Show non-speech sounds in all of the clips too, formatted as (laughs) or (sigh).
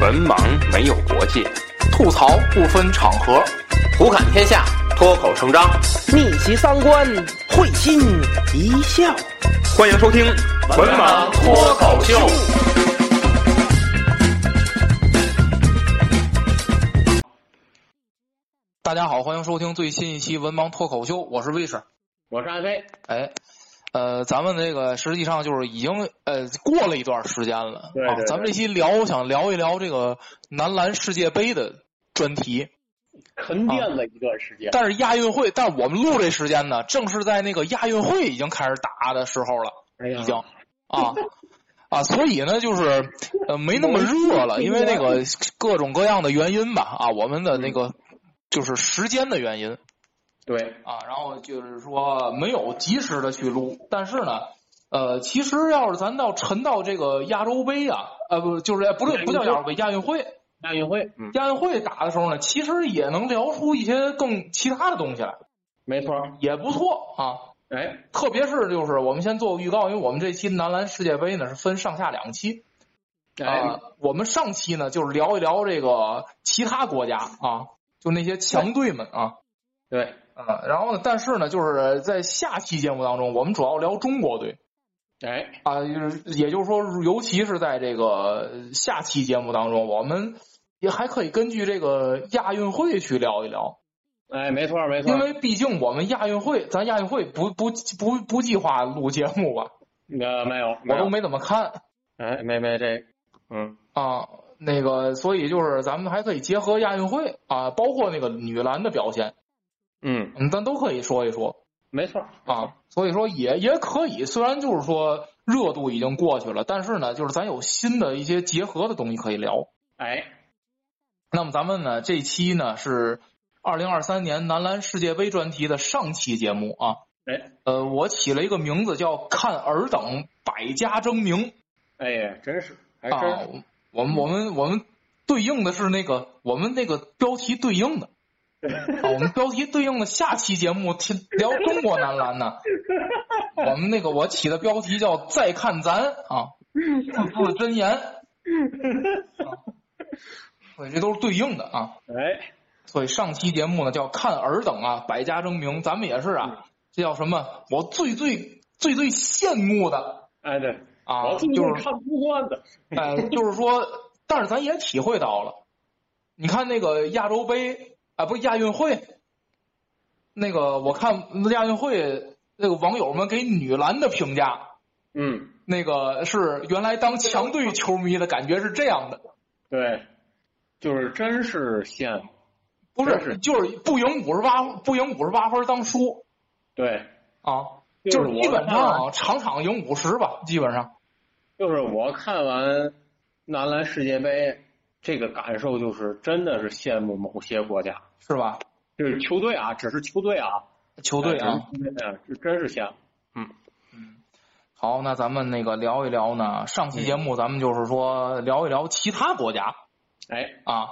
文盲没有国界，吐槽不分场合，胡侃天下，脱口成章，逆袭三观，会心一笑。欢迎收听《文盲脱口秀》。大家好，欢迎收听最新一期《文盲脱口秀》，我是魏婶。我是安飞。哎，呃，咱们这个实际上就是已经呃过了一段时间了啊。对咱们这期聊，想聊一聊这个男篮世界杯的专题。沉淀了一段时间，但是亚运会，但我们录这时间呢，正是在那个亚运会已经开始打的时候了，哎已经啊啊，所以呢，就是呃没那么热了，因为那个各种各样的原因吧啊，我们的那个就是时间的原因。对，啊，然后就是说没有及时的去撸，但是呢，呃，其实要是咱到沉到这个亚洲杯啊，呃，不，就是哎不对，不叫亚洲杯，亚运会，亚运会，嗯，亚运会打的时候呢，其实也能聊出一些更其他的东西来，没错。也不错啊。哎，特别是就是我们先做个预告，因为我们这期男篮世界杯呢是分上下两期啊、哎，我们上期呢就是聊一聊这个其他国家啊，就那些强队们啊。对，啊，然后呢，但是呢，就是在下期节目当中，我们主要聊中国队哎，啊，就是也就是说，尤其是在这个下期节目当中，我们也还可以根据这个亚运会去聊一聊，哎，没错，没错。因为毕竟我们亚运会，咱亚运会不不不不计划录节目吧，(laughs) 呃，没有，有我都。没怎么看哎，没没这，嗯，啊。那个，所以就是咱们还可以结合亚运会啊，包括那个女篮的表现，嗯，嗯，咱都可以说一说。没错。啊，所以说也也可以，虽然就是说热度已经过去了，但是呢，就是咱有新的一些结合的东西可以聊。哎，那么咱们呢，这期呢是二零二三年男篮世界杯专题的上期节目啊。哎，呃，我起了一个名字叫“看尔等百家争鸣哎呀，真是，还”真啊。。我们我们我们对应的是那个我们那个标题对应的 (laughs) 啊，我们标题对应的下期节目听聊中国男篮呢。(laughs) 我们那个我起的标题叫“再看咱”啊，字字真言，啊所以这都是对应的啊。哎，所以上期节目呢叫“看尔等啊，百家争鸣”，咱们也是啊，这叫什么？我最最最最羡慕的哎，对，啊，就是看不惯的。哎，就是说，但是咱也体会到了，你看那个亚洲杯啊，不是亚运会，那个我看亚运会那个网友们给女篮的评价，嗯，那个是原来当强队球迷的感觉是这样的，对，就是真是羡慕。不是是就是不赢五十八不赢五十八分当输。对，啊，就是基本上啊场场赢五十吧，基本上。就是我看完男篮世界杯，这个感受就是真的是羡慕某些国家，是吧？就是球队啊，只是球队啊，球队啊，是真是羡慕。嗯好，那咱们那个聊一聊呢，上期节目咱们就是说聊一聊其他国家。哎，啊，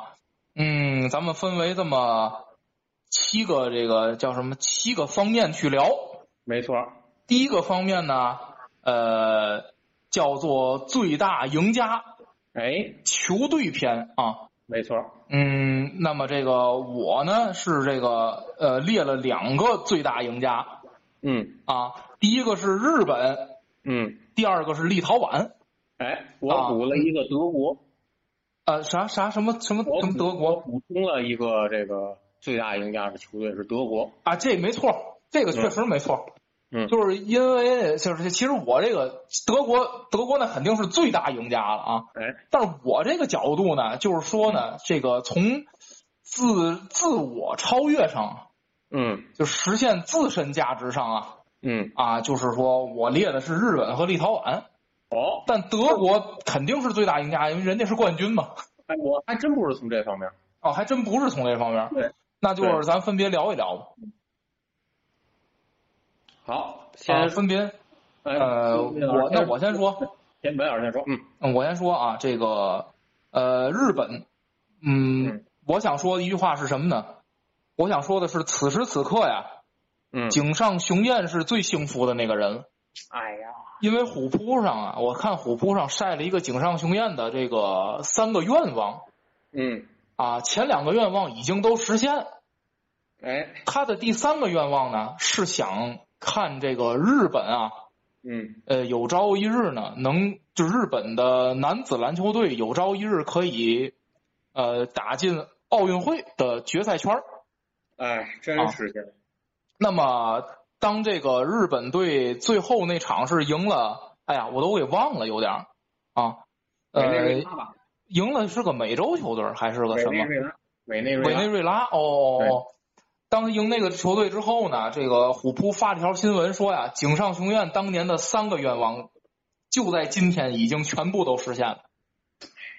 嗯，咱们分为这么七个这个叫什么七个方面去聊。没错，第一个方面呢，呃，叫做最大赢家哎，球队篇啊。没错，嗯，那么这个我呢是这个呃列了两个最大赢家嗯啊，第一个是日本，嗯，第二个是立陶宛。哎，我啊补了一个德国，呃，啥啥什么什么什么德我国补充了一个这个最大赢家的球队是德国。啊？这没错，这个确实没错。嗯。就是因为就是其实我这个德国德国呢肯定是最大赢家了啊，哎，但是我这个角度呢，就是说呢，这个从自自我超越上，嗯。就实现自身价值上啊嗯，啊，就是说我列的是日本和立陶宛，哦，但德国肯定是最大赢家，因为人家是冠军嘛。哎，我还真不是从这方面。哦，还真不是从这方面，对，那就是咱分别聊一聊吧。好，啊，先分别哎呃，我那我先说，先白老师先说，嗯嗯，我先说啊，这个呃，日本，嗯，嗯我想说的一句话是什么呢？我想说的是，此时此刻呀，嗯，井上雄彦是最幸福的那个人。哎呀，因为虎扑上啊，我看虎扑上晒了一个井上雄彦的这个三个愿望嗯，啊，前两个愿望已经都实现，哎，他的第三个愿望呢是想看这个日本啊，嗯呃，有朝一日呢，能就日本的男子篮球队有朝一日可以呃打进奥运会的决赛圈儿哎，真啊实现了。那么，当这个日本队最后那场是赢了，哎呀，我都给忘了，有点儿啊，呃，赢了是个美洲球队还是个什么？委内瑞拉，委内瑞委内拉，瑞拉哦哦哦。当赢那个球队之后呢，这个虎扑发了条新闻说呀，井上雄彦当年的三个愿望，就在今天已经全部都实现了。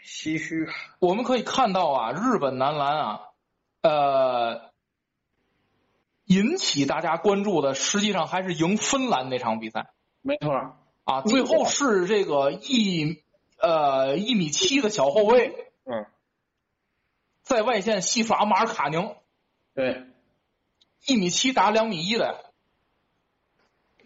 唏嘘。我们可以看到啊，日本男篮啊，呃，引起大家关注的，实际上还是赢芬兰那场比赛没错，啊。最后是这个一呃一米七的小后卫嗯，在外线戏耍马尔卡宁，对，一米七打两米一的。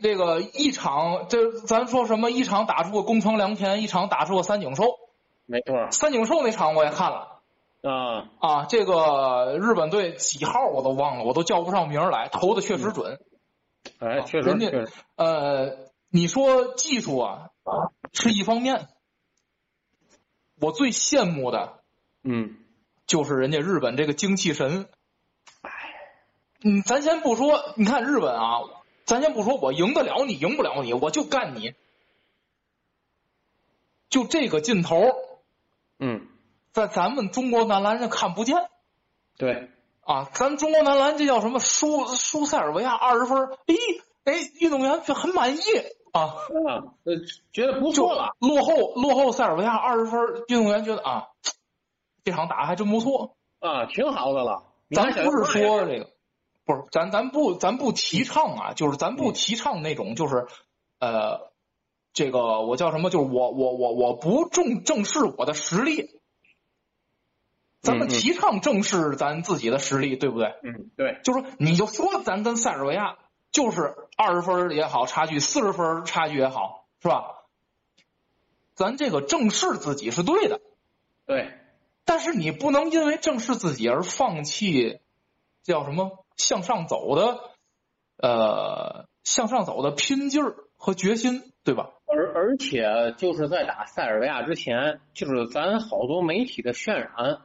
这个一场，这咱说什么？一场打出个宫城良田，一场打出个三井寿。没错儿三井寿那场我也看了，啊，啊，这个日本队几号我都忘了，我都叫不上名来，投的确实准。哎，确实，人家呃，你说技术啊是一方面，我最羡慕的嗯，就是人家日本这个精气神。嗯，咱先不说，你看日本啊，咱先不说我赢得了你，赢不了你，我就干你。就这个劲头，嗯，在咱们中国男篮上看不见。对，啊，咱中国男篮这叫什么？输输塞尔维亚二十分，哎哎，运动员却很满意啊，觉得不错了，落后落后塞尔维亚二十分，运动员觉得啊，这场打的还真不错。啊，挺好的了。咱不是说这个，不是咱咱不咱不提倡啊，就是咱不提倡那种就是呃，这个我叫什么？就是我我我我不重正视我的实力。咱们提倡正视咱自己的实力，对不对？嗯，对，就说你就说咱跟塞尔维亚就是二十分也好，差距四十分差距也好，是吧？咱这个正视自己是对的，对，但是你不能因为正视自己而放弃叫什么向上走的呃向上走的拼劲儿和决心，对吧？而而且就是在打塞尔维亚之前，就是咱好多媒体的渲染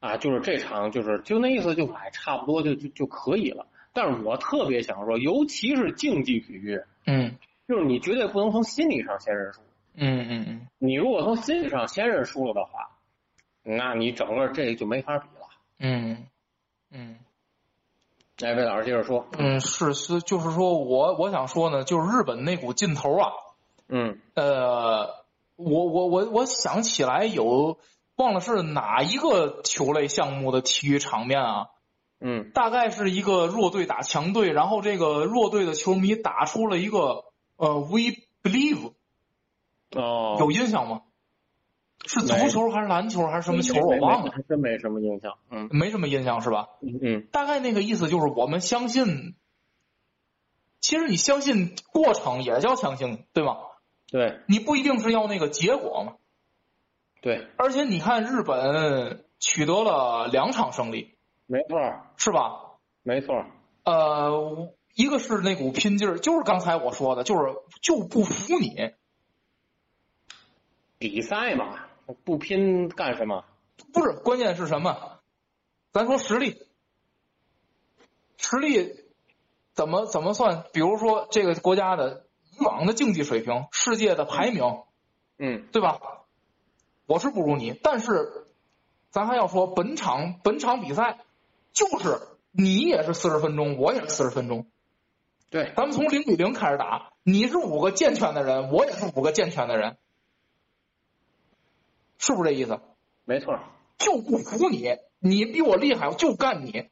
啊，就是这场就是就那意思就哎差不多就就就可以了。但是我特别想说，尤其是竞技体育，嗯就是你绝对不能从心理上先认输。嗯嗯嗯你如果从心理上先认输了的话，那你整个这就没法比了。嗯嗯哎，魏老师接着说，嗯，是是，就是说我我想说呢，就是日本那股劲头啊，嗯呃，我我我我想起来有忘了是哪一个球类项目的体育场面啊？嗯大概是一个弱队打强队，然后这个弱队的球迷打出了一个呃 “We believe”，哦，有印象吗？是足球还是篮球还是什么球？我忘了，还真没什么印象。嗯没什么印象是吧？嗯嗯，大概那个意思就是我们相信，其实你相信过程也叫相信，对吗？对你不一定是要那个结果嘛。对，而且你看，日本取得了两场胜利，没错是吧？没错。呃，一个是那股拼劲儿，就是刚才我说的，就是就不服你，比赛嘛，不拼干什么？不是，关键是什么？咱说实力，实力怎么怎么算？比如说这个国家的以往的竞技水平、世界的排名，嗯对吧？我是不如你，但是咱还要说本场本场比赛就是你也是四十分钟，我也是四十分钟，对，咱们从零比零开始打，你是五个健全的人，我也是五个健全的人，是不是这意思？没错。就不服你，你比我厉害，我就干你。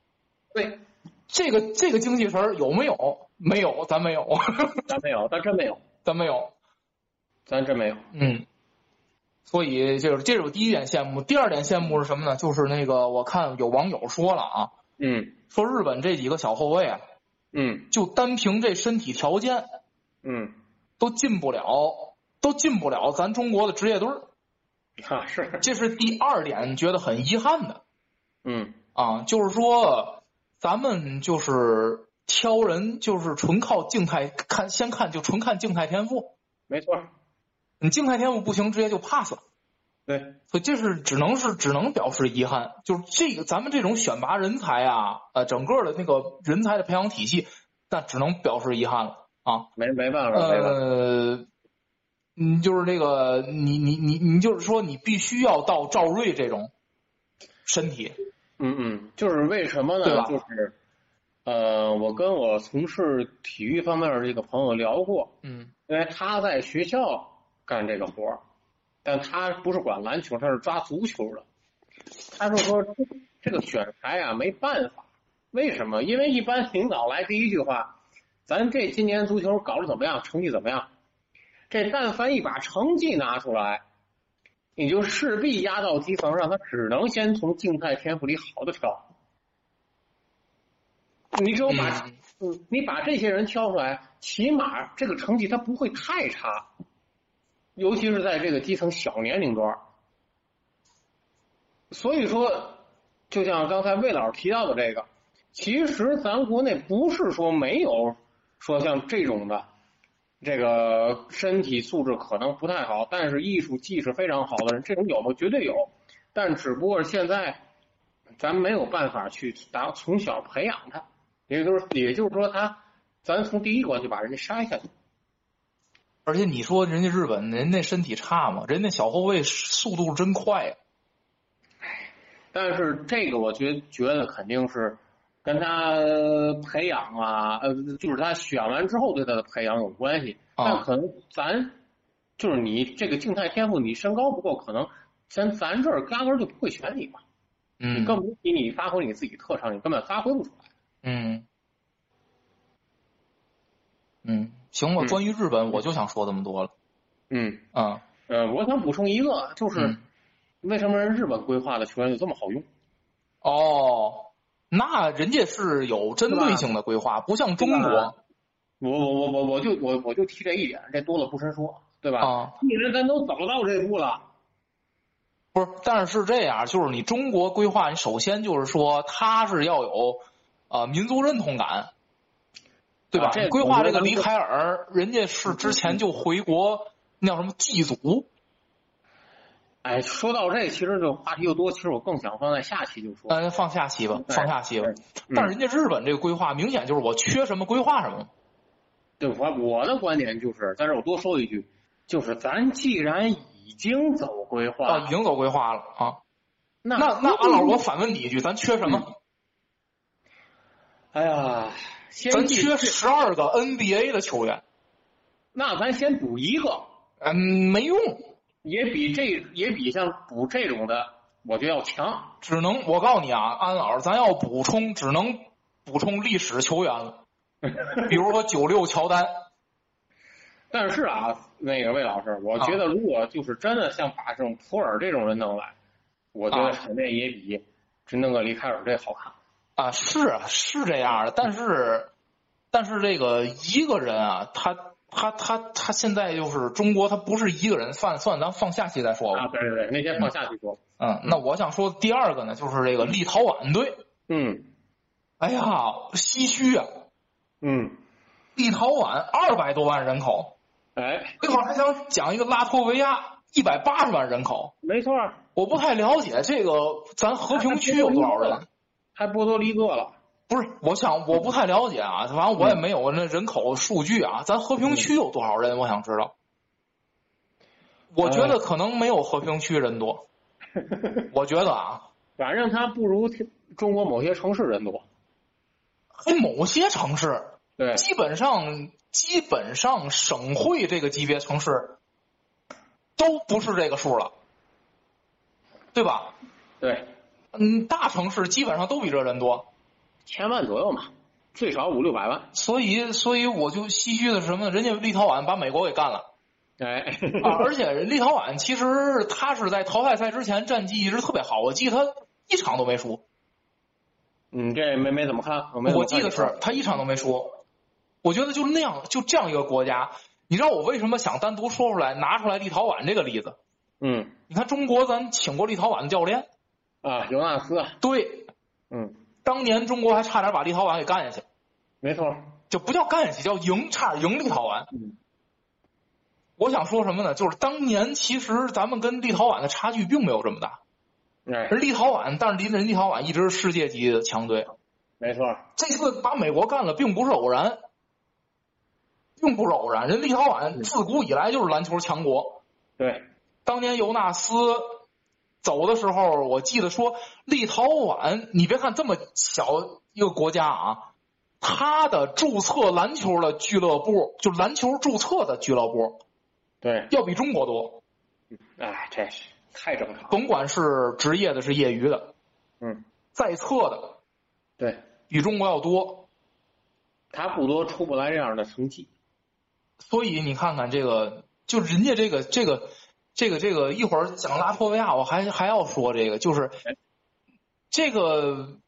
对，这个这个精气神有没有？没有，咱没有，(laughs) 咱没有，咱真没有，咱没有。咱真没有。嗯，所以就是这是我第一点羡慕。第二点羡慕是什么呢？就是那个我看有网友说了啊，嗯说日本这几个小后卫啊，嗯就单凭这身体条件，嗯都进不了，都进不了咱中国的职业队儿。(laughs) 啊，是，这是第二点，觉得很遗憾的。嗯。啊，就是说咱们就是挑人，就是纯靠静态看，先看就纯看静态天赋。没错，你静态天赋不行，直接就 pass 了。对，所以这是只能是只能表示遗憾，就是这个咱们这种选拔人才啊，呃，整个的那个人才的培养体系，那只能表示遗憾了。啊。没没办法，没办法，呃，嗯，就是那个，你你你你就是说，你必须要到赵睿这种身体，嗯嗯，就是为什么呢？对吧就是，呃，我跟我从事体育方面的这个朋友聊过，嗯因为他在学校干这个活儿，但他不是管篮球，他是抓足球的。他就说这这个选材啊没办法，为什么？因为一般领导来第一句话，咱这今年足球搞得怎么样？成绩怎么样？这但凡一把成绩拿出来，你就势必压到基层让，他只能先从静态天赋里好的挑。你只有把嗯嗯，你把这些人挑出来，起码这个成绩他不会太差，尤其是在这个基层小年龄段。所以说，就像刚才魏老师提到的这个，其实咱国内不是说没有说像这种的，这个身体素质可能不太好，但是艺术技术非常好的人，这种有吗？绝对有，但只不过现在咱没有办法去打从小培养他。也就是也就是说他，咱从第一关就把人家筛下去。而且你说人家日本人那身体差吗？人家小后卫速度真快呀、但是这个我觉觉得肯定是跟他培养啊，呃，就是他选完之后对他的培养有关系。啊但可能咱就是你这个静态天赋，你身高不够，可能咱咱这儿压根儿就不会选你嘛。嗯你更不比你发挥你自己特长，你根本发挥不出来。嗯嗯，行吧。嗯关于日本，我就想说这么多了。嗯，啊，呃，我想补充一个，就是嗯为什么人日本规划的球员就这么好用？哦，那人家是有针对性的规划，不像中国我我我我我就我我就提这一点，这多了不深说，对吧？啊。既然咱都走到这步了，不是，但是是这样，就是你中国规划，你首先就是说他是要有呃民族认同感，对吧？啊这规划这个李凯尔，人家是之前就回国，那叫什么祭祖哎，说到这，其实这话题又多，其实我更想放在下期就说。呃，放下期吧，放下期吧。嗯但是人家日本这个规划，明显就是我缺什么规划什么。对我我的观点就是，在这我多说一句，就是咱既然已经走规划，啊，已经走规划了啊。那那那安老师，我反问你一句，咱缺什么？哎呀，先咱缺十二个 NBA 的球员，那咱先补一个，嗯，没用，也比这也比像补这种的，我觉得要强。只能我告诉你啊，安老师，咱要补充，只能补充历史球员了，(laughs) 比如说九六乔丹，(laughs) 但是啊，那个魏老师，我觉得如果就是真的像把这种普尔这种人弄来，我觉得啊场面也比只弄个里凯尔这好看。啊，是啊，是这样的，但是，但是这个一个人啊，他他他他现在就是中国，他不是一个人，算算咱放下期再说吧。啊，对对对，那天放下期说。嗯，那我想说第二个呢，就是这个立陶宛队，嗯哎呀，唏嘘啊，嗯，立陶宛二百多万人口，哎，这块儿还想讲一个拉脱维亚一百八十万人口，没错，我不太了解这个咱和平区有多少人。还波多黎各了。不是，我想我不太了解啊，反正我也没有那人口数据啊。咱和平区有多少人？我想知道。我觉得可能没有和平区人多，(laughs) 我觉得啊，反正他不如中国某些城市人多。哎，某些城市对，基本上基本上省会这个级别城市都不是这个数了，对吧？对，嗯，大城市基本上都比这人多，千万左右嘛，最少五六百万。所以所以我就唏嘘的是什么呢？人家立陶宛把美国给干了。哎，啊，而且立陶宛其实他是在淘汰赛之前战绩一直特别好，我记得他一场都没输，嗯，这没没怎么看，我没看我记得是他一场都没输。我觉得就那样，就这样一个国家，你知道我为什么想单独说出来，拿出来立陶宛这个例子？嗯你看中国咱请过立陶宛的教练，啊，尤纳斯，对，嗯，当年中国还差点把立陶宛给干下去，没错，就不叫干下去，叫赢，差点赢立陶宛。嗯我想说什么呢？就是当年其实咱们跟立陶宛的差距并没有这么大，立陶宛，但是离人立陶宛一直是世界级的强队。没错，这次把美国干了，并不是偶然，并不是偶然。人立陶宛自古以来就是篮球强国。对，当年尤纳斯走的时候，我记得说立陶宛，你别看这么小一个国家啊，它的注册篮球的俱乐部，就篮球注册的俱乐部，对，要比中国多。哎，这是太正常了，甭管是职业的，是业余的，嗯，在册的对，比中国要多。他不多出不来这样的成绩，所以你看看这个，就人家这个这个这个这个，一会儿讲拉脱维亚，我还还要说这个，就是这个，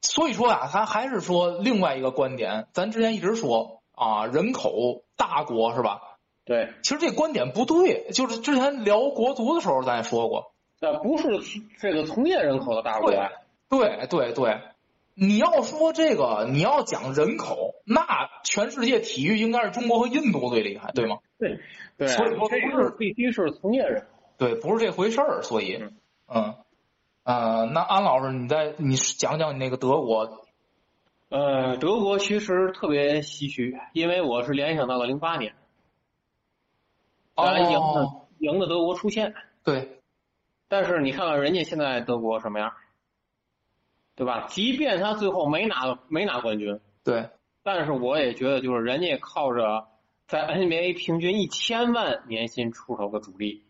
所以说啊、他还是说另外一个观点，咱之前一直说啊，人口大国是吧？对，其实这观点不对，就是之前聊国足的时候咱也说过，那不是这个从业人口的大国呀，对对对，你要说这个，你要讲人口，那全世界体育应该是中国和印度最厉害，对吗？对，对，所以说这不是必须是从业人。口，对，不是这回事儿，所以嗯，嗯，呃，那安老师，你再你讲讲你那个德国，呃，德国其实特别唏嘘，因为我是联想到了零八年，咱赢哦的赢的德国出线，对，但是你看看人家现在德国什么样，对吧？即便他最后没拿没拿冠军，对，但是我也觉得就是人家靠着在 NBA 平均一千万年薪出头的主力，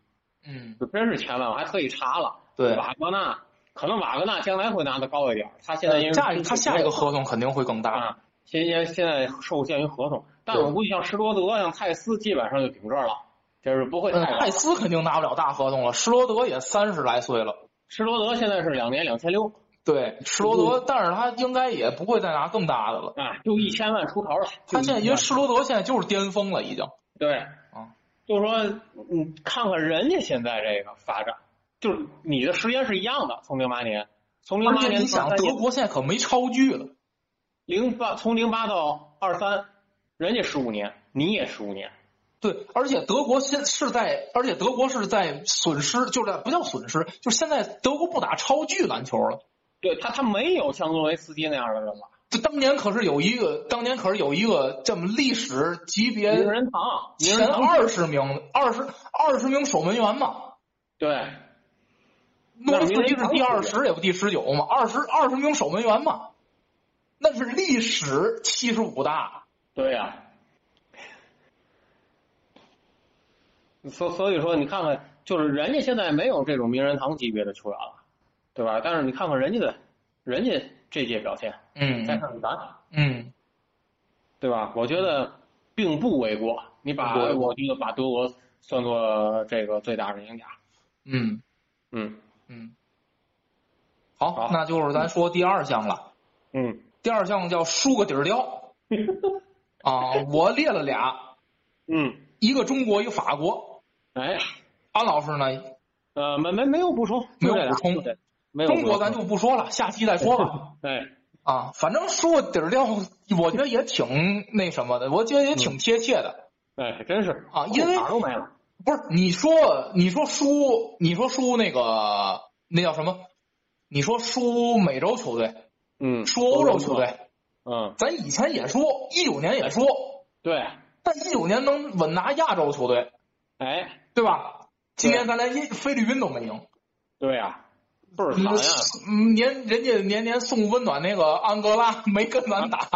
嗯，就真是千万，我还特意查了，对，瓦格纳可能瓦格纳将来会拿的高一点，他现在因为下一他下一个合同肯定会更大，啊，现在现在受限于合同，但我估计像施罗德、像泰斯基本上就顶这儿了，就是不会嗯太高。泰斯肯定拿不了大合同了，施罗德也三十来岁了，施罗德现在是两年两千六对，施罗德，但是他应该也不会再拿更大的了，啊，就一千万出头了。他现在因为施罗德现在就是巅峰了，已经，对啊，就是说，你，看看人家现在这个发展，就是你的时间是一样的，从零八年，从零而八年你想，德国现在可没超巨了，零八从零八到二三，人家十五年，你也十五年，对，而且德国现是在，而且德国是在损失，就是不叫损失，就是现在德国不打超巨篮球了。对他他没有像诺维斯基那样的人了，这当年可是有一个，当年可是有一个这么历史级别名人堂，名前二十名、二十二十名守门员嘛。对。诺维斯基是第二十也不第十九嘛，二十二十名守门员嘛，那是历史七十五大。对呀、所所以说，你看看，就是人家现在没有这种名人堂级别的球员了，对吧？但是你看看人家的，人家这届表现，嗯再看看咱，嗯，对吧？我觉得并不为过。你把我觉得把德国算作这个最大的赢家，嗯嗯嗯。好，好那就是咱说第二项了。嗯第二项叫输个底儿掉 (laughs) 啊，我列了俩，嗯，一个中国，一个法国。哎，安老师呢？呃，没没没有补充，没有补充没有中国咱就不说了，下期再说吧。(laughs) 对，啊，反正说底儿掉，我觉得也挺那什么的，我觉得也挺贴切的。哎，真是啊因为哪儿都没了，不是你说你说输，你说输那个那叫什么？你说输美洲球队，嗯，输欧洲球队，嗯，咱以前也输，一九年也输，对，但一九年能稳拿亚洲球队，哎，对吧？今年咱连一菲律宾都没赢。对呀、倍儿嗯惨呀、嗯年人家年年送温暖那个安哥拉没跟咱打，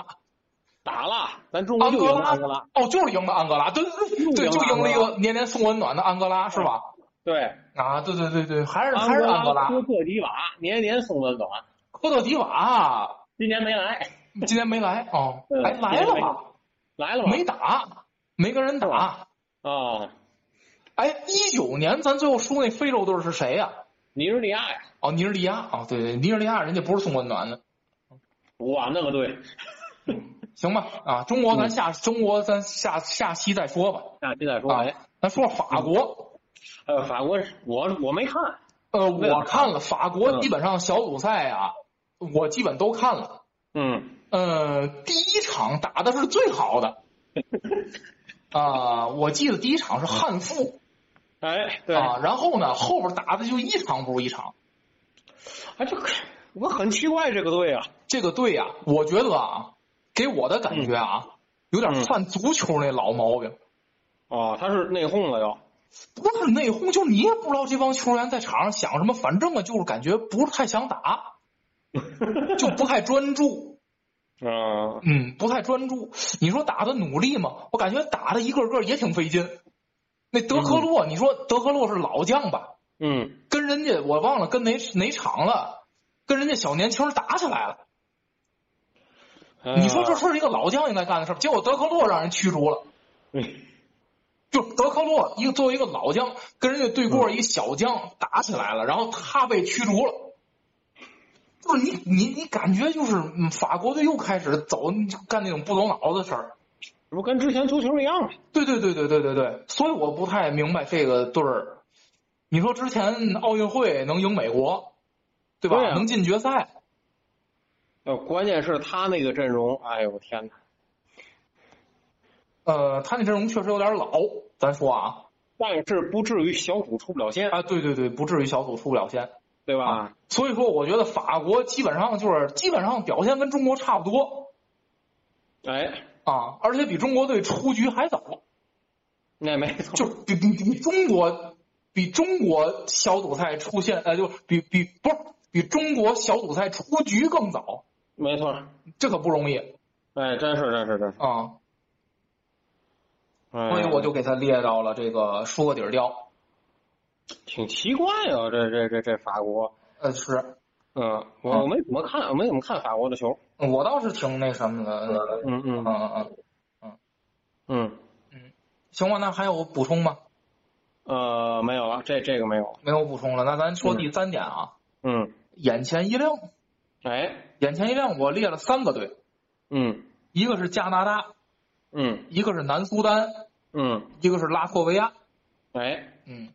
打了，咱中国就赢了安哥拉，哦，就是赢的安哥拉，对对对对，就赢了一个年年送温暖的安哥拉，是吧？对，啊，对对对对，还是还是安哥拉，科特迪瓦年年送温暖，科特迪瓦今年没来，今年没来哦，(laughs) 嗯还来了吧？来了吗？没打，没跟人打。啊，哎，一九年咱最后输那非洲队是谁呀？尼日利亚呀，哦，尼日利亚哦，对对，尼日利亚人家不是送温暖的，哇，那个对，(laughs) 行吧，啊，中国咱嗯。下、中国咱下下期再说吧，下期再说。咱说法国，呃，法国我我没看，呃，我看了法国嗯。基本上小组赛啊，我基本都看了。嗯。呃，第一场打的是最好的，(laughs) 啊、我记得第一场是汉服哎，对，啊，然后呢后边打的就一场不如一场。哎，这个我很奇怪这个队啊，这个队啊，我觉得啊，给我的感觉啊，有点嗯犯足球那老毛病。哦，他是内讧了又，不是内讧，就你也不知道这帮球员在场上想什么，反正啊，就是感觉不是太想打，(laughs) 就不太专注，(laughs) 嗯嗯，不太专注。你说打的努力吗？我感觉打的一个个也挺费劲。那德克洛，你说德克洛是老将吧？嗯，跟人家我忘了跟哪哪场了，跟人家小年轻打起来了。哎你说这是一个老将应该干的事儿，结果德克洛让人驱逐了。嗯就德克洛一个作为一个老将，跟人家对过一个小将打起来了，然后他被驱逐了。就是你你你感觉就是嗯法国队又开始走干那种不走脑子的事儿。这不跟之前足球一样吗？对对对对对对对，所以我不太明白这个队儿。你说之前奥运会能赢美国，对吧？对啊能进决赛，呃，关键是他那个阵容，哎呦我天哪！呃，他那阵容确实有点老，咱说啊但是不至于小组出不了线，啊，对对对，不至于小组出不了线。对吧？啊所以说，我觉得法国基本上就是基本上表现跟中国差不多哎，啊，而且比中国队出局还早，那没错，就比比比中国比中国小组赛出现，呃，就比比不是比中国小组赛出局更早，没错。这可不容易哎，真是真是真是。啊。哎所以我就给他列到了这个输个底儿掉。挺奇怪啊，这这这这法国，呃，是嗯，我没怎么看，我没怎么看法国的球。我倒是挺那什么的，嗯嗯，嗯嗯嗯嗯嗯，嗯，行吧，那还有补充吗？呃，没有了，这这个没有。没有补充了，那咱说第三点啊，嗯，眼前一亮，哎，眼前一亮，我列了三个队，嗯一个是加拿大，嗯一个是南苏丹，嗯，一个是拉脱维亚。哎，嗯，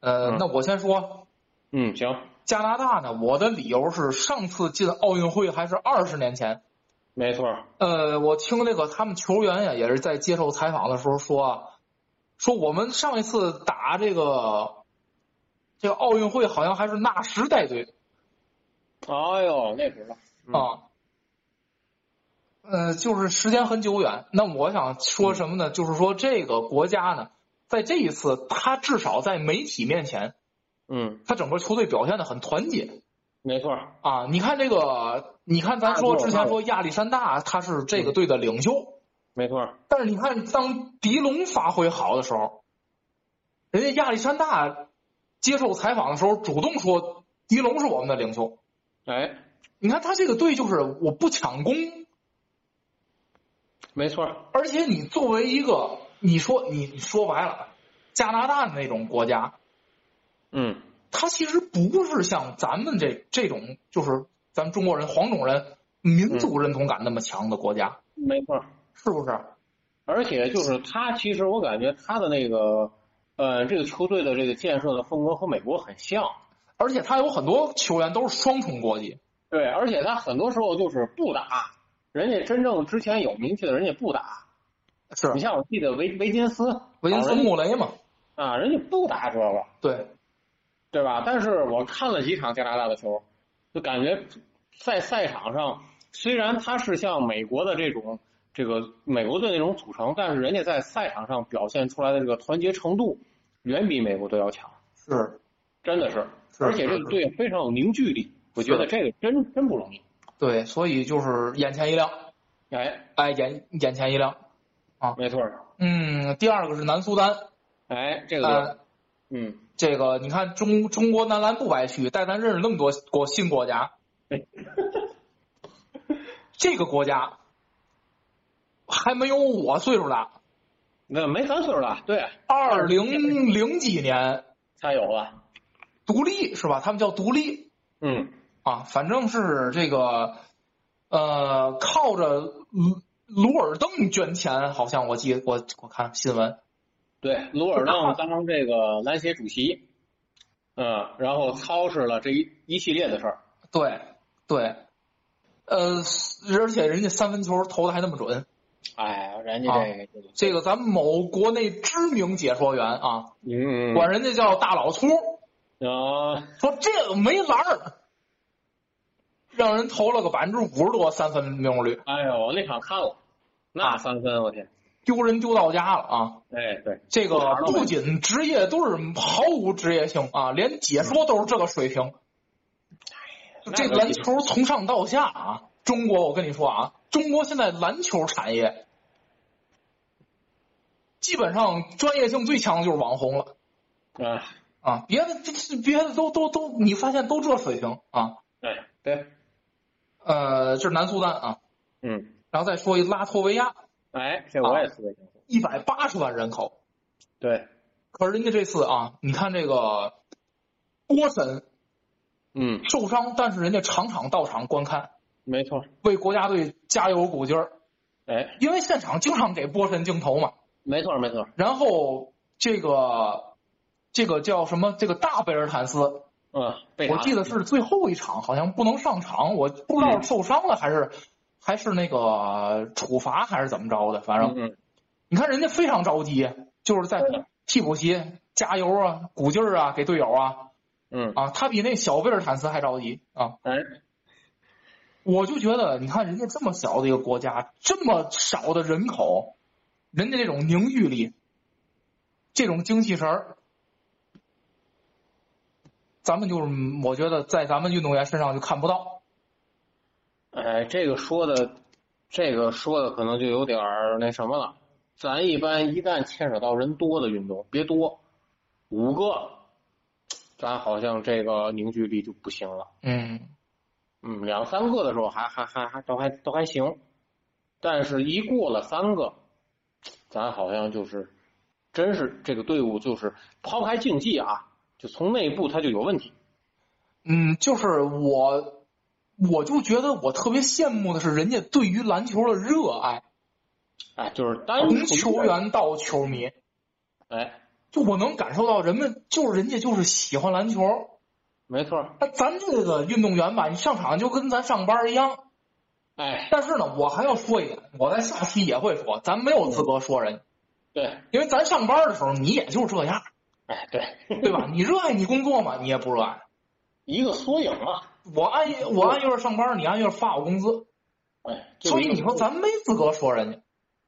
呃，嗯那我先说嗯，行，加拿大呢，我的理由是上次进奥运会还是二十年前。没错。呃，我听那个他们球员呀，也是在接受采访的时候说啊，说我们上一次打这个这个奥运会好像还是纳什带队哎呦，那时候，嗯啊。呃，就是时间很久远。那我想说什么呢？就是说这个国家呢，在这一次，他至少在媒体面前，嗯，他整个球队表现的很团结没错。啊。你看这个，你看咱说之前说亚历山大他是这个队的领袖，没错，但是你看当狄龙发挥好的时候，人家亚历山大接受采访的时候主动说狄龙是我们的领袖。哎，你看他这个队就是我不抢攻，没错，而且你作为一个，你说你说白了，加拿大那种国家，嗯，他其实不是像咱们这这种，就是咱们中国人黄种人民族认同感那么强的国家，没错。是不是？而且就是他，其实我感觉他的那个，呃，这个球队的这个建设的风格和美国很像。而且他有很多球员都是双重国籍，对，而且他很多时候就是不打，人家真正之前有名气的人家不打。是你像我记得维维金斯，维金斯穆雷嘛？啊，人家不打这个，对，对吧？但是我看了几场加拿大的球，就感觉在赛场上，虽然他是像美国的这种这个美国队那种组成，但是人家在赛场上表现出来的这个团结程度，远比美国队要强，是，真的是。是而且这个队非常有凝聚力，我觉得这个真真不容易。对，所以就是眼前一亮，哎，哎，眼眼前一亮啊。没错。嗯，第二个是南苏丹，哎，这个呃，嗯，这个你看中中国男篮不白去，带咱认识那么多国新国家，(laughs) 这个国家还没有我岁数大，那没咱岁数大，对，二零零几年才有了。独立是吧？他们叫独立嗯，啊，反正是这个呃，靠着嗯鲁尔邓捐钱，好像我记得我我看新闻，对，鲁尔邓当这个篮协主席，嗯，然后操持了这一一系列的事儿。对对，呃，而且人家三分球投的还那么准。哎，人家这个、这个咱们某国内知名解说员啊，嗯，管人家叫大老粗，啊，说这个没篮儿，让人投了个百分之五十多三分命中率，哎呦，我那场看了，那三分，我天，丢人丢到家了啊！哎，对，这个不仅职业都是毫无职业性啊，连解说都是这个水平。这篮球从上到下啊，中国我跟你说啊，中国现在篮球产业基本上专业性最强的就是网红了。啊。啊，别的这别的都都都，你发现都这水平啊？对对，呃，这是南苏丹啊，嗯，然后再说一拉脱维亚，哎，这我也特别清楚，一百八十万人口，对，可是人家这次啊，你看这个波神，嗯，受伤，但是人家场场到场观看，没错，为国家队加油鼓劲儿，哎，因为现场经常给波神镜头嘛，没错没错，然后这个这个叫什么？这个大贝尔坦斯，嗯，我记得是最后一场，好像不能上场，我不知道受伤了还是、还是那个处罚还是怎么着的，反正、嗯你看人家非常着急，就是在替补席加油啊、鼓劲儿啊，给队友啊嗯，啊，他比那小贝尔坦斯还着急啊。哎，我就觉得，你看人家这么小的一个国家，这么少的人口，人家这种凝聚力，这种精气神儿，咱们就是我觉得在咱们运动员身上就看不到。哎，这个说的，这个说的可能就有点儿那什么了。咱一般一旦牵扯到人多的运动，别多，五个，咱好像这个凝聚力就不行了。嗯嗯，两三个的时候还还还还都还都还行，但是一过了三个，咱好像就是，真是这个队伍就是抛开竞技啊，就从内部它就有问题。嗯，就是我，我就觉得我特别羡慕的是人家对于篮球的热爱，哎，就是单从球员到球迷，哎，就我能感受到人们就是人家就是喜欢篮球。没错，那咱这个运动员吧，你上场就跟咱上班一样。哎，但是呢，我还要说一点，我在下期也会说，咱没有资格说人，对，因为咱上班的时候你也就是这样，哎，对，对吧？你热爱你工作吗？你也不热爱。一个缩影啊，我按我按月上班，你按月发我工资，哎，所以你说咱没资格说人家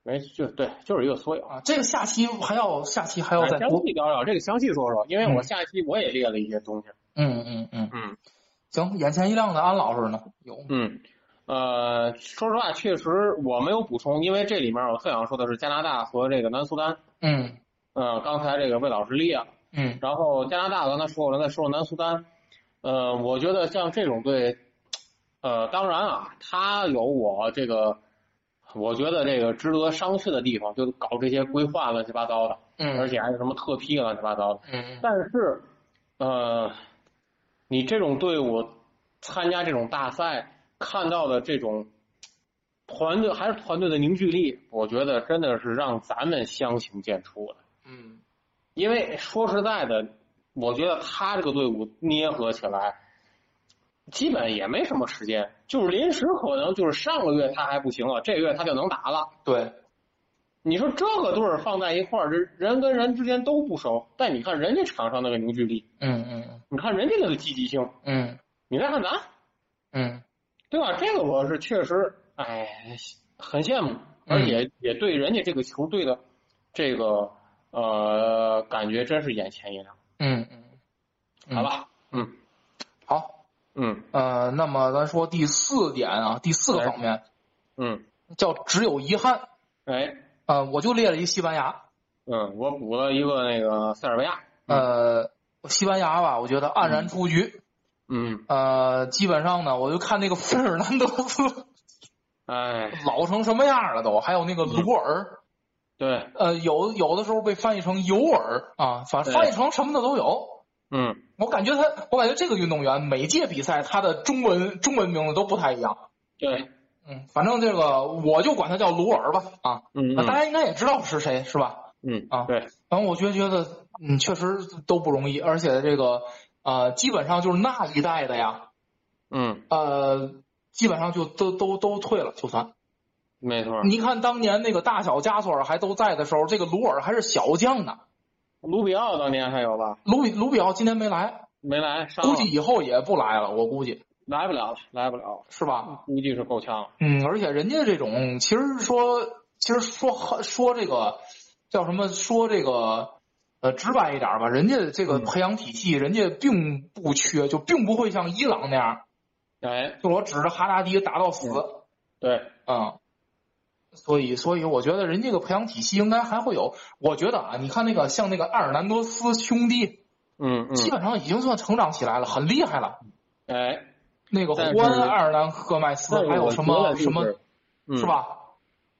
没就对，就是一个缩影。啊。这个下期还要下期还要再详。细聊聊这个，详细说说，因为我嗯下期我也列了一些东西。嗯嗯嗯，嗯行，眼前一亮的安老师呢？有嗯，呃，说实话，确实我没有补充，因为这里面我特想说的是加拿大和这个南苏丹。嗯呃，刚才这个魏老师列了，嗯然后加拿大刚才说了，再说说南苏丹。呃，我觉得像这种队，呃，当然啊，他有我这个，我觉得这个值得商榷的地方，就搞这些规划乱七八糟的，嗯，而且还有什么特批乱七八糟的。嗯但是，呃，你这种队伍参加这种大赛，看到的这种团队还是团队的凝聚力，我觉得真的是让咱们相形见绌的。嗯因为说实在的，我觉得他这个队伍捏合起来，基本也没什么时间，就是临时可能就是上个月他还不行了，这个月他就能打了。对，你说这个队儿放在一块儿，人人跟人之间都不熟，但你看人家场上那个凝聚力，嗯嗯你看人家那个积极性，嗯你再看咱，嗯对吧？这个我是确实，哎，很羡慕，而且也对人家这个球队的这个呃感觉真是眼前一亮，嗯嗯嗯，好吧？嗯好，嗯呃，那么咱说第四点啊，第四个方面嗯，叫只有遗憾。哎呃，我就列了一西班牙，嗯，我补了一个那个塞尔维亚，呃，西班牙吧，我觉得黯然出局。嗯，呃，基本上呢，我就看那个费尔南德斯哎，老成什么样了都，还有那个鲁尔，对，呃，有有的时候被翻译成尤尔啊，反正翻译成什么的都有。嗯我感觉他，我感觉这个运动员每届比赛他的中文中文名字都不太一样。对，嗯，反正这个我就管他叫鲁尔吧啊，嗯大家应该也知道是谁是吧？嗯啊对，反正我觉觉得嗯确实都不容易，而且这个呃基本上就是那一代的呀，嗯，呃基本上就都都都退了，就算。没错。你看当年那个大小加索尔还都在的时候，这个鲁尔还是小将呢。卢比奥当年还有吧？卢比卢比奥今年没来，没来，估计以后也不来了，我估计来不了了，来不了了，是吧？估计是够呛。嗯，而且人家这种其实说，其实说说这个叫什么？说这个呃直白一点吧，人家这个嗯培养体系，人家并不缺，就并不会像伊朗那样，哎，就我指着哈达迪打到死。对，嗯，所以，所以我觉得人家个培养体系应该还会有。我觉得啊，你看那个像那个埃尔南多斯兄弟，嗯嗯，基本上已经算成长起来了，很厉害了。哎，那个但是胡安·埃尔兰赫麦斯，还有什么什么，嗯是？吧？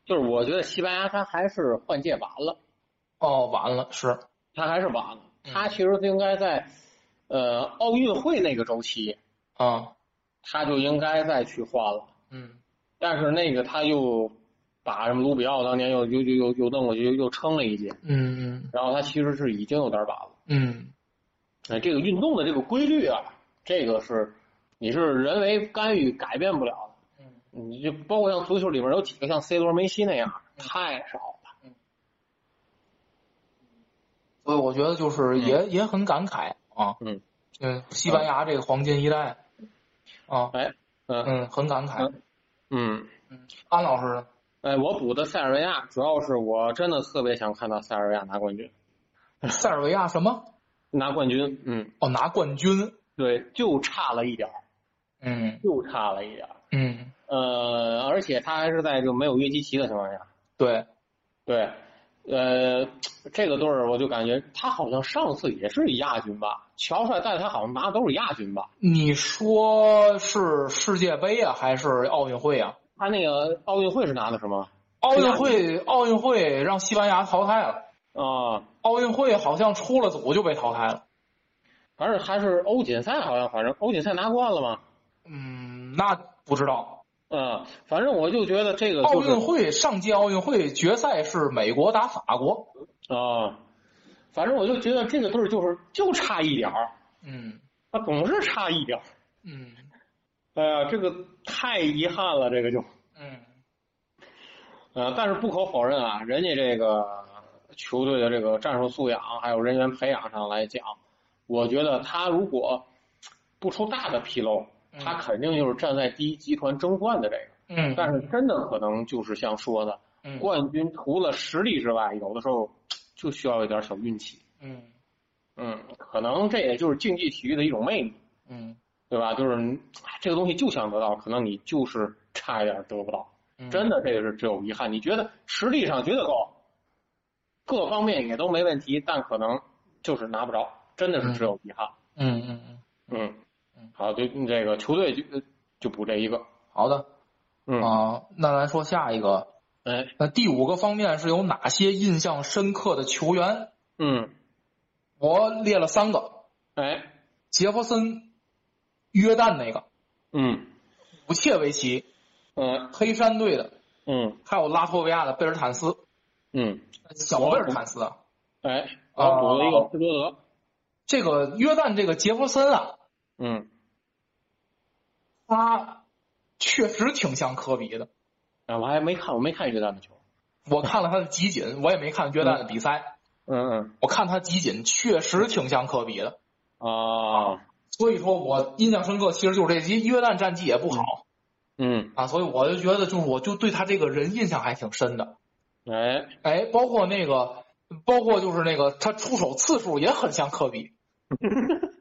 就是我觉得西班牙他还是换届晚了，哦，完了，是，他还是晚了。嗯他其实应该在呃奥运会那个周期，啊，他就应该再去换了。嗯但是那个他又把什么卢比奥当年又又又又又弄过去，又又撑了一届，嗯嗯然后他其实是已经有点晚了。嗯哎，这个运动的这个规律啊，这个是你是人为干预改变不了的。嗯，你就包括像足球里面有几个像 C 罗、梅西那样，太少了。嗯所以我觉得就是也也很感慨啊，嗯嗯，西班牙这个黄金一代，啊，哎，嗯嗯，很感慨。嗯，安老师呢？哎，我补的塞尔维亚，主要是我真的特别想看到塞尔维亚拿冠军，塞尔维亚什么？(laughs) 拿冠军。嗯，哦，拿冠军。对，就差了一点儿，嗯又差了一点。嗯，呃，而且他还是在就没有约基奇的情况下，对，对，呃，这个队儿我就感觉他好像上次也是亚军吧，乔帅带他好像拿的都是亚军吧。你说是世界杯啊，还是奥运会啊？他那个奥运会是拿的什么？奥运会，奥运会让西班牙淘汰了。啊、奥运会好像出了组就被淘汰了。反正还是欧锦赛，好像反正欧锦赛拿冠了嘛。嗯，那不知道。嗯，反正我就觉得这个奥就是运会上届奥运会决赛是美国打法国。啊，反正我就觉得这个队儿就是就差一点儿，嗯他总是差一点儿。嗯哎呀，这个太遗憾了，这个就。嗯呃，但是不可否认啊，人家这个球队的这个战术素养还有人员培养上来讲，我觉得他如果不出大的纰漏，嗯他肯定就是站在第一集团争冠的这个。嗯，但是真的可能就是像说的，嗯冠军除了实力之外，有的时候就需要一点小运气。嗯嗯，可能这也就是竞技体育的一种魅力，嗯对吧？就是哎这个东西就想得到，可能你就是差一点得不到。嗯，真的，这个是只有遗憾。你觉得实力上绝对够，各方面也都没问题，但可能就是拿不着，真的是只有遗憾。嗯嗯嗯，嗯嗯，好，就这个球队就就补这一个。好的。嗯，啊，那来说下一个。哎，那第五个方面是有哪些印象深刻的球员？嗯，我列了三个：哎，杰弗森、约旦那个，嗯，武切维奇，嗯，黑山队的，嗯，还有拉脱维亚的贝尔坦斯，嗯，小贝尔坦斯啊。哎，啊补了一个施罗德。这个约旦这个杰弗森啊，嗯，他确实挺像科比的。啊，我还没看，我没看约旦的球。我看了他的集锦，我也没看约旦的比赛。嗯嗯我看他集锦确实挺像科比的，啊，所以说我印象深刻，其实就是这集约旦战绩也不好嗯，啊，所以我就觉得就是我就对他这个人印象还挺深的。哎，哎，包括那个，包括就是那个他出手次数也很像科比 (laughs)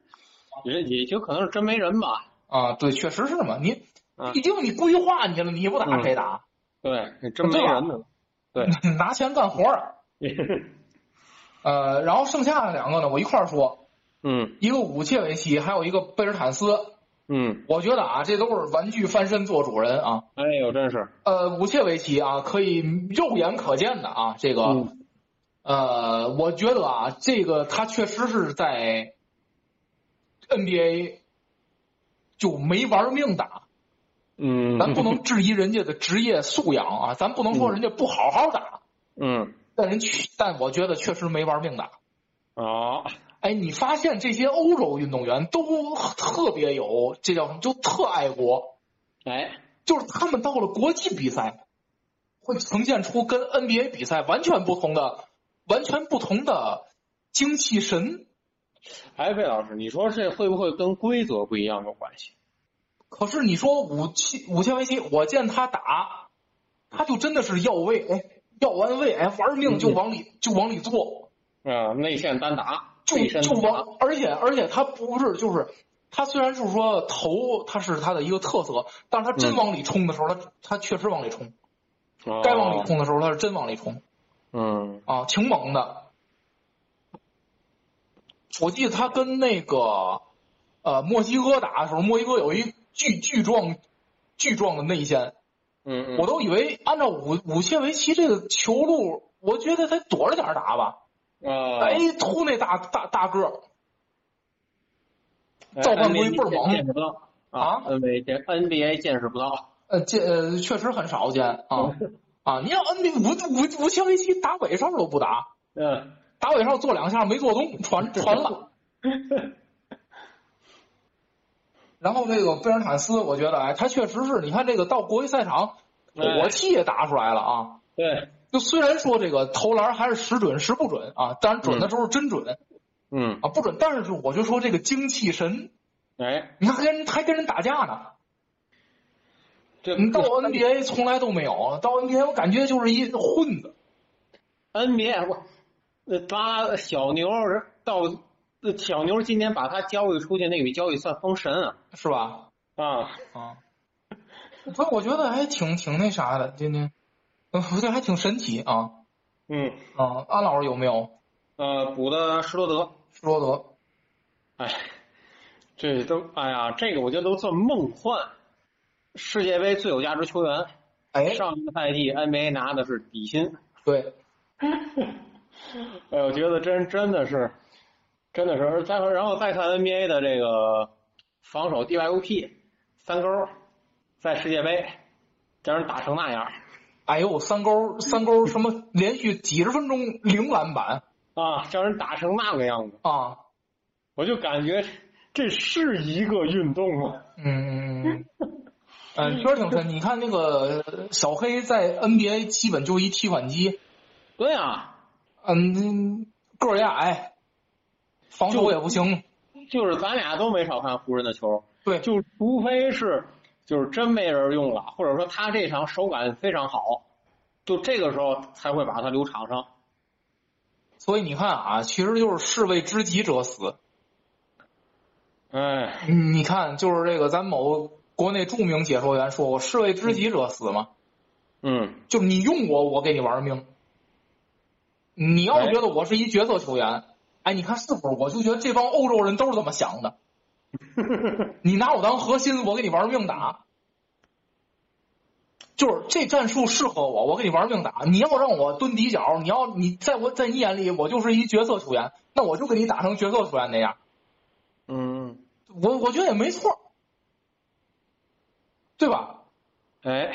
也也就可能是真没人吧。啊，对，确实是嘛。你啊毕竟你规划去了，你不打谁打？对，真没人呢。对，(laughs) 拿钱干活儿。(laughs) 呃，然后剩下的两个呢，我一块儿说，嗯一个武切维奇，还有一个贝尔坦斯。嗯，我觉得啊，这都是玩具翻身做主人啊。哎呦，真是。呃，武切维奇啊，可以肉眼可见的啊，这个，嗯呃，我觉得啊，这个他确实是在 NBA 就没玩命打，嗯，咱不能质疑人家的职业素养啊，咱不能说人家不好好打，嗯，但人确，但我觉得确实没玩命打。哦，哎，你发现这些欧洲运动员都特别有这叫什么，就特爱国，哎，就是他们到了国际比赛，会呈现出跟 NBA 比赛完全不同的、完全不同的精气神。哎，魏老师，你说这会不会跟规则不一样有关系？可是你说五七五千围棋，我见他打，他就真的是要位，哎，要完位，哎，玩命就往里就往里做，啊，内线单打，就就往，而且而且他不是就是他虽然是说头他是他的一个特色，但是他真嗯往里冲的时候，他他确实往里冲，该往里冲的时候他是真往里冲嗯啊，挺猛的。我记得他跟那个呃墨西哥打的时候，墨西哥有一巨巨壮巨壮的内线。嗯嗯，我都以为按照五五切维奇这个球路，我觉得他躲着点打吧。啊，哎，突那大大大个儿，照办规倍儿猛见识不到啊，NBA 见 NBA 见识不到，呃，见呃确实很少见啊 (laughs) 啊！你要 NBA 五五五切维奇打尾哨都不打，嗯，打尾哨做两下没做动，传传了。(laughs) 然后那个贝尔坦斯，我觉得哎，他确实是你看这个到国际赛场，哎火气也打出来了啊。对，就虽然说这个投篮还是时准时不准啊，当然准的时候真准、嗯，啊，不准，但是我就说这个精气神，哎，你看还跟人还跟人打架呢。这你到 NBA 从来都没有，到 NBA 我感觉就是一混子。NBA 我那拉小牛到那小牛今年把他交易出去，那笔交易算封神啊是吧？啊！啊，所以我觉得还挺挺那啥的，今天，嗯，我觉得还挺神奇啊嗯啊！安老师有没有？呃，补的施罗德，施罗德，哎，这都哎呀，这个我觉得都算梦幻。世界杯最有价值球员，哎，上一个赛季 NBA 拿的是底薪，对，(laughs) (laughs) 哎，我觉得真真的是，真的是。再然后再看 NBA 的这个防守 DYOP 三勾，在世界杯将人打成那样哎呦，三勾三勾什么连续几十分钟零篮板 (laughs) 啊，将人打成那个样子，啊，我就感觉这是一个运动吗？嗯嗯嗯。嗯，确实挺神。你看那个小黑在 NBA 基本就一提款机，对啊，嗯，个儿也矮，防守也不行。就是咱俩都没少看湖人的球，对，就除非是就是真没人用了，或者说他这场手感非常好，就这个时候才会把他留场上。所以你看啊，其实就是士为知己者死。哎，你看，就是这个咱某国内著名解说员说过“士为知己者死”嘛，嗯，就是你用我，我给你玩命。你要是觉得我是一角色球员，哎，你看是不是？我就觉得这帮欧洲人都是这么想的。(laughs) 你拿我当核心，我给你玩命打。就是这战术适合我，我给你玩命打。你要让我蹲底角，你要你在我在你眼里我就是一角色球员，那我就给你打成角色球员那样。嗯，我我觉得也没错，对吧？哎，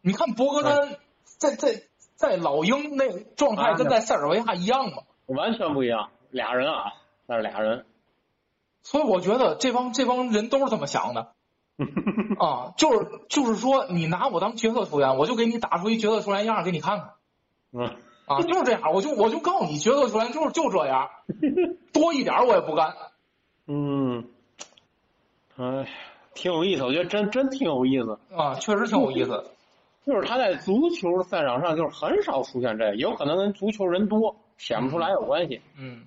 你看博格丹在在在老鹰那状态跟在塞尔维亚一样吗，完全不一样，俩人啊，那是俩人。所以我觉得这帮这帮人都是这么想的 (laughs) 啊，就是就是说你拿我当角色球员，我就给你打出一角色球员样儿给你看看嗯，啊，就是这样，我就我就告诉你，角色球员就是就这样，(laughs) 多一点我也不干。嗯，哎，挺有意思，我觉得真真挺有意思。啊，确实挺有意思。(laughs) 就是他在足球赛场上就是很少出现这个，有可能跟足球人多显不出来有关系。嗯，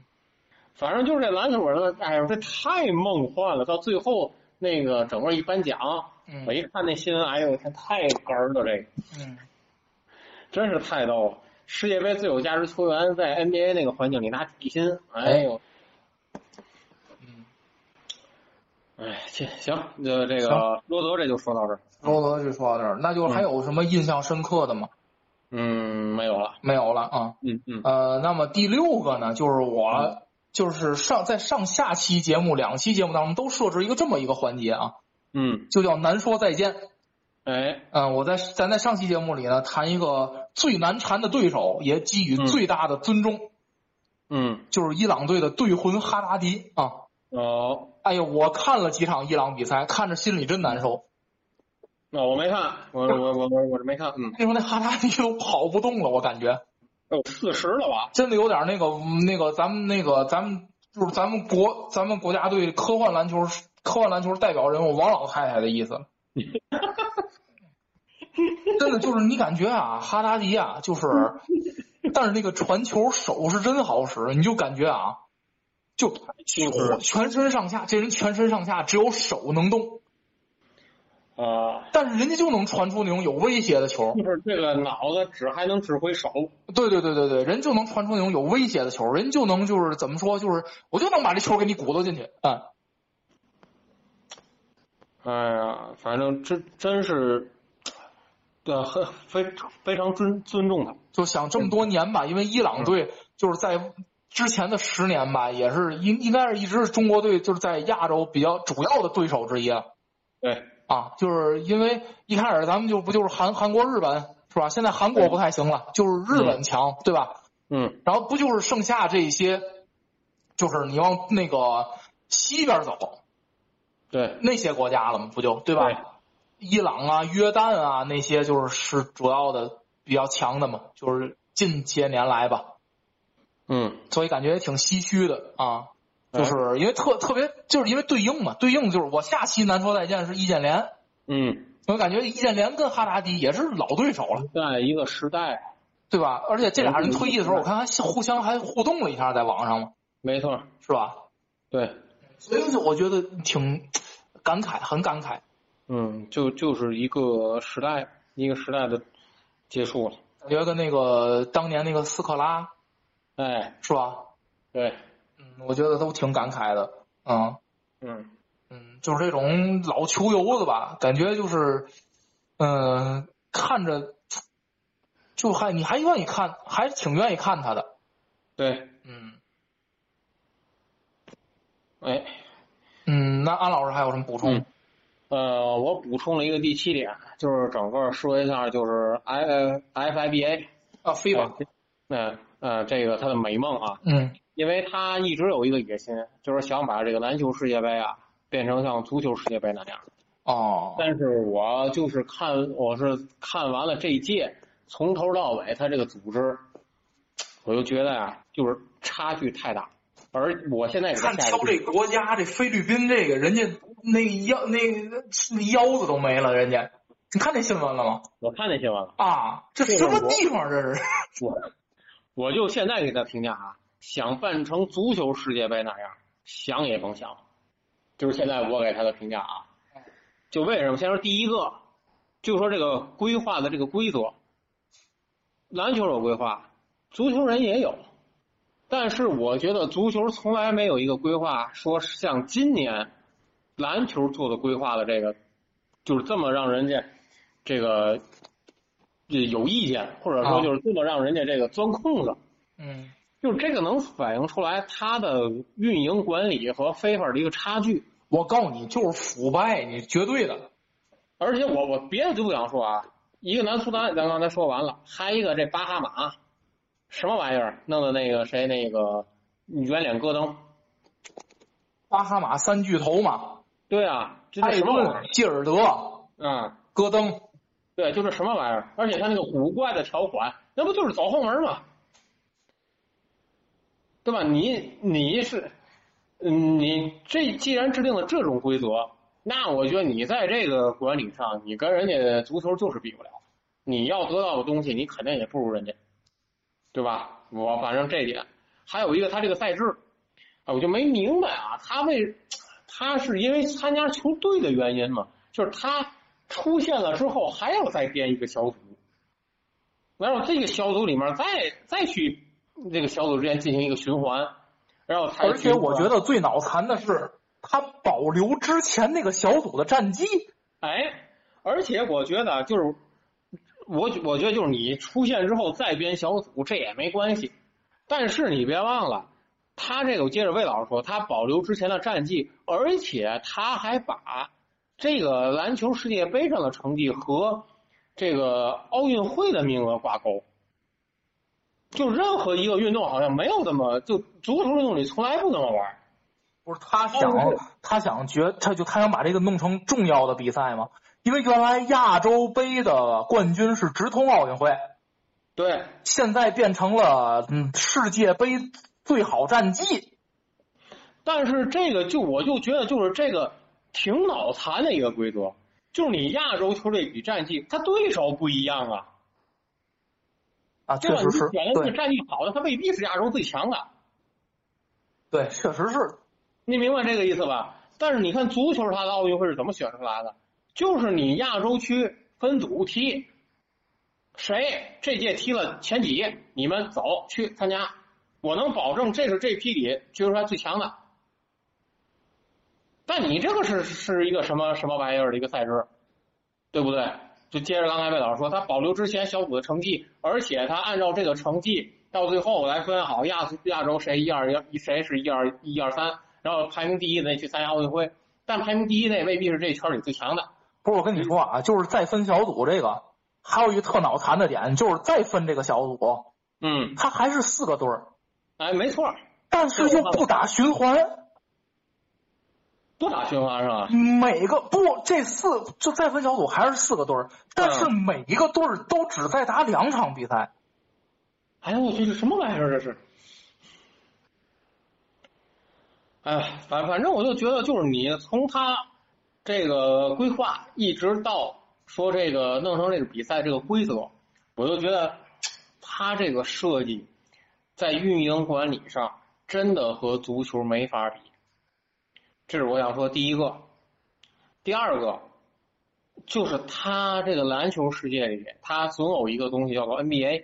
反正就是这篮球，我说，哎呦，这太梦幻了。到最后那个整个一颁奖，嗯我一看那新闻，哎呦我天，太哏儿了，这个嗯，真是太逗了。世界杯最有价值球员在 NBA 那个环境里拿底薪，哎呦，嗯，哎，行行，这这个罗德这就说到这儿，罗德就说到这儿，那就还有什么印象深刻的吗？嗯，没有了，没有了啊。嗯嗯。呃，那么第六个呢，就是我就是上在上下期节目两期节目当中都设置一个这么一个环节啊，嗯，就叫难说再见。哎，嗯，我在咱在上期节目里呢谈一个最难缠的对手，也给予最大的尊重，嗯，就是伊朗队的队魂哈达迪啊。哦，哎呦，我看了几场伊朗比赛，看着心里真难受。那我没看，我我我我我是没看，嗯，那时候那哈达迪都跑不动了，我感觉哦，四十了吧？真的有点那个那个咱们那个咱们就是咱们国咱们国家队科幻篮球科幻篮球代表人物王老太太的意思。真的就是你感觉啊，哈达迪啊，就是，(laughs) 但是那个传球手是真好使，你就感觉啊，就就是全身上下，这人全身上下只有手能动，啊，但是人家就能传出那种有威胁的球。就是这个脑子只还能指挥手，对对对对对，人就能传出那种有威胁的球，人就能就是怎么说，就是我就能把这球给你鼓捣进去，啊、哎呀，反正真真是，对，很非非常尊尊重他，就想这么多年吧，因为伊朗队就是在之前的十年吧，也是应应该是一直是中国队就是在亚洲比较主要的对手之一了对，啊，就是因为一开始咱们就不就是韩韩国、日本是吧？现在韩国不太行了，就是日本强，对吧？嗯，然后不就是剩下这些，就是你往那个西边走对，那些国家了吗？不就对吧？对伊朗啊、约旦啊那些就是是主要的比较强的嘛，就是近些年来吧。嗯，所以感觉也挺唏嘘的啊，哎。就是因为特特别，就是因为对应嘛，对应就是我下期难说再见是易建联，嗯，我感觉易建联跟哈达迪也是老对手了，在一个时代，对吧？而且这俩人退役的时候，我看还互相还互动了一下，在网上嘛，没错，是吧？对，所以我觉得挺感慨，很感慨，嗯，就就是一个时代，一个时代的结束了，感觉跟那个当年那个斯科拉哎，是吧？对，嗯，我觉得都挺感慨的，嗯。嗯，嗯，就是这种老球游子吧，感觉就是，嗯、看着就还你还愿意看，还挺愿意看他的，对，嗯哎，嗯。那安老师还有什么补充？嗯呃，我补充了一个第七点，就是整个说一下，就是 I FIBA，啊，飞吧，那呃，这个他的美梦啊，嗯因为他一直有一个野心，就是想把这个篮球世界杯啊变成像足球世界杯那样。哦，但是我就是看，我是看完了这一届，从头到尾他这个组织，我就觉得啊，就是差距太大。而我现在看挑这国家，这菲律宾这个人家那腰那那腰子都没了，人家你看那新闻了吗？我看那新闻了，啊，这什么地方这是？我我就现在给他评价啊，想办成足球世界杯那样，想也甭想。就是现在我给他的评价啊，就为什么？先说第一个，就说这个规划的这个规则，篮球有规划，足球人也有，但是我觉得足球从来没有一个规划说像今年篮球做的规划的这个，就是这么让人家这个有意见，或者说啊就是这么让人家这个钻空子。嗯就是这个能反映出来他的运营管理和非法的一个差距。我告诉你，就是腐败，你绝对的。而且我我别的就不想说啊，一个南苏丹咱刚才说完了，还一个这巴哈马，什么玩意儿弄的那个谁那个圆脸戈登，巴哈马三巨头嘛，对啊，这艾么玩意顿、基尔德、儿？嗯，戈登，对，就是什么玩意儿？而且他那个古怪的条款，那不就是走后门吗？对吧？你你是，嗯，你这既然制定了这种规则，那我觉得你在这个管理上，你跟人家足球就是比不了。你要得到的东西，你肯定也不如人家，对吧？我反正这点，还有一个他这个赛制，啊，我就没明白啊，他为他是因为参加球队的原因嘛，就是他出现了之后还要再编一个小组，然后这个小组里面再再去这个小组之间进行一个循环，然后才而且我觉得最脑残的是，他保留之前那个小组的战绩。哎，而且我觉得就是我我觉得就是你出现之后再编小组这也没关系，但是你别忘了，他这个接着魏老师说，他保留之前的战绩，而且他还把这个篮球世界杯上的成绩和这个奥运会的名额挂钩。就任何一个运动好像没有这么就足球运动里从来不这么玩。不是他想他想觉他就他想把这个弄成重要的比赛吗？因为原来亚洲杯的冠军是直通奥运会，对，现在变成了嗯世界杯最好战绩。但是这个就我就觉得就是这个挺脑残的一个规则，就是你亚洲球队比战绩，他对手不一样啊。啊，确实是。选的是战绩好的，他未必是亚洲最强的。对，确实是。你明白这个意思吧？但是你看足球，它的奥运会是怎么选出来的？就是你亚洲区分组踢，谁这届踢了前几，你们走去参加，我能保证这是这批里决出来最强的。但你这个是是一个什么什么玩意儿的一个赛制，对不对？就接着刚才魏老师说，他保留之前小组的成绩，而且他按照这个成绩到最后来分好亚亚洲谁一二一谁是一二一二三，然后排名第一的去参加奥运会，但排名第一那未必是这圈里最强的。不是我跟你说啊，就是再分小组这个，还有一个特脑残的点，就是再分这个小组，嗯，他还是四个队儿，哎，没错，但是又不打循环。不打循环是吧？每个不这四就再分小组还是四个队儿，但是每一个队儿都只在打两场比赛。哎呀，我去，这什么玩意儿这是？哎，反反正我就觉得，就是你从他这个规划一直到说这个弄成这个比赛这个规则，我就觉得他这个设计在运营管理上真的和足球没法比。这是我想说第一个，第二个就是他这个篮球世界里，他总有一个东西叫做 NBA，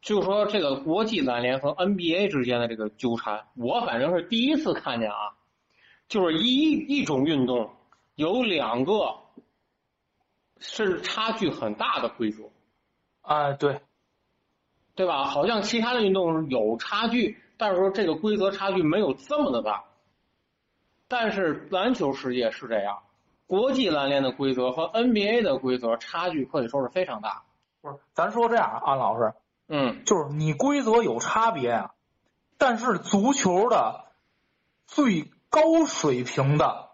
就是说这个国际篮联和 NBA 之间的这个纠缠，我反正是第一次看见啊，就是一一种运动有两个是差距很大的规则，啊对，对吧？好像其他的运动有差距，但是说这个规则差距没有这么的大。但是篮球世界是这样，国际篮联的规则和 NBA 的规则差距可以说是非常大。不是，咱说这样，安老师，嗯，就是你规则有差别啊，但是足球的最高水平的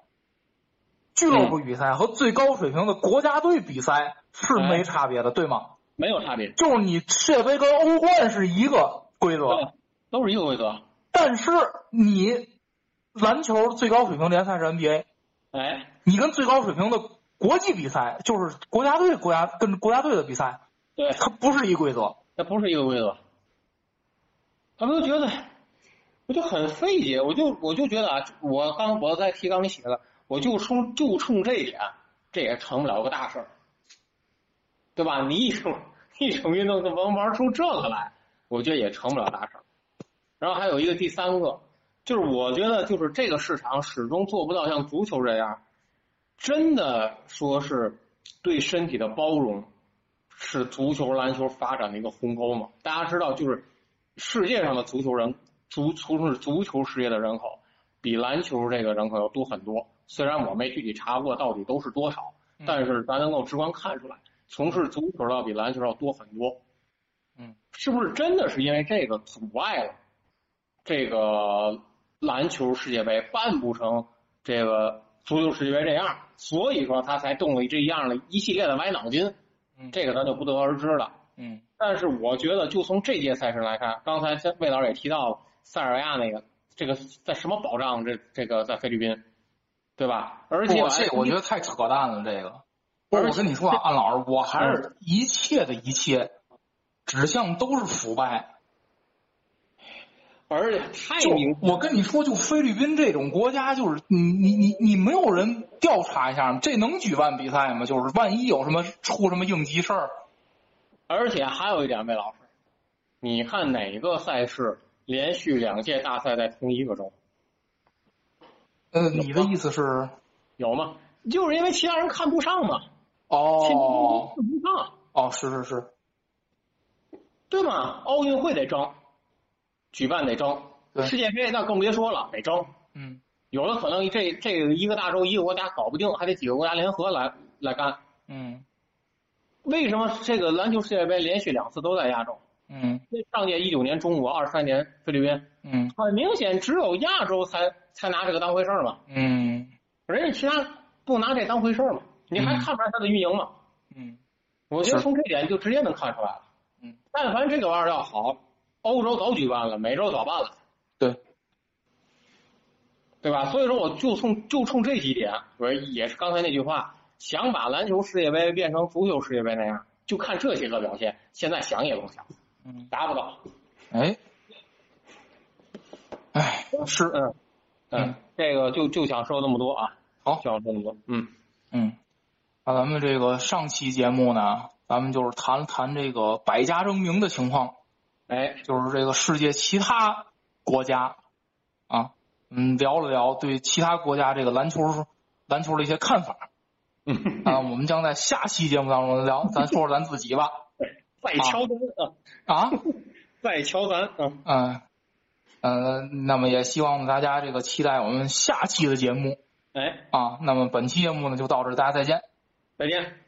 俱乐部比赛和最高水平的国家队比赛是没差别的，对吗？没有差别，就是你世界杯跟欧冠是一个规则，都是一个规则，但是你。篮球最高水平联赛是 NBA，哎，你跟最高水平的国际比赛，就是国家队国家跟国家队的比赛，对，它不是一规则，它不是一个规则。他们都觉得，我就很费解，我就我就觉得啊，我刚我在提纲里写的，我就冲就冲这一点，这也成不了个大事儿，对吧？你一种一种运动能玩出这个来，我觉得也成不了大事儿。然后还有一个第三个。就是我觉得，就是这个市场始终做不到像足球这样，真的说是对身体的包容，是足球、篮球发展的一个鸿沟嘛？大家知道，就是世界上的足球人，足从事足球事业的人口比篮球这个人口要多很多。虽然我没具体查过到底都是多少，但是咱能够直观看出来，从事足球的比篮球要多很多。嗯，是不是真的是因为这个阻碍了这个？篮球世界杯办不成这个足球世界杯这样，所以说他才动了这样的一系列的歪脑筋。嗯，这个咱就不得而知了。嗯，但是我觉得，就从这届赛事来看，刚才魏老师也提到了塞尔维亚那个，这个在什么保障？这这个在菲律宾，对吧？而且这我觉得太扯淡了。这个，不是我跟你说啊，(laughs) 安老师，我还是一切的一切指向都是腐败。而且太明，我跟你说，就菲律宾这种国家，就是你你你你没有人调查一下吗？这能举办比赛吗？就是万一有什么出什么应急事儿。而且还有一点，魏老师，你看哪个赛事连续两届大赛在同一个州？呃，你的意思是？有吗？就是因为其他人看不上嘛。哦。看不上。哦，是是是。对吗？奥运会得争。举办得争，世界杯那更别说了，得争。嗯，有的可能这这个一个大洲一个国家搞不定，还得几个国家联合来来干。嗯。为什么这个篮球世界杯连续两次都在亚洲？嗯。那上届一九年中国，二三年菲律宾，嗯。很明显只有亚洲才才拿这个当回事儿嘛，嗯。人家其他不拿这当回事儿嘛，你还嗯。看不出来他的运营吗？嗯。我觉得从这点就直接能看出来了。嗯，但凡这个玩意儿要好，欧洲早举办了，美洲早办了，对，对吧？所以说，我就冲就冲这几点，我也是刚才那句话，想把篮球世界杯变成足球世界杯那样，就看这些个表现。现在想也甭想，嗯，达不到。哎，哎是。嗯。嗯，这个就就想说那么多啊。好。就想说那么多。嗯。嗯，那咱们这个上期节目呢，咱们就是谈了谈这个百家争鸣的情况，哎，就是这个世界其他国家啊，嗯，聊了聊对其他国家这个篮球篮球的一些看法嗯，啊。我们将在下期节目当中聊，咱说说咱自己吧 (laughs) 再敲咱啊，啊，(laughs) 再敲咱啊。嗯呃，那么也希望大家这个期待我们下期的节目哎，啊。那么本期节目呢就到这，大家再见。再见。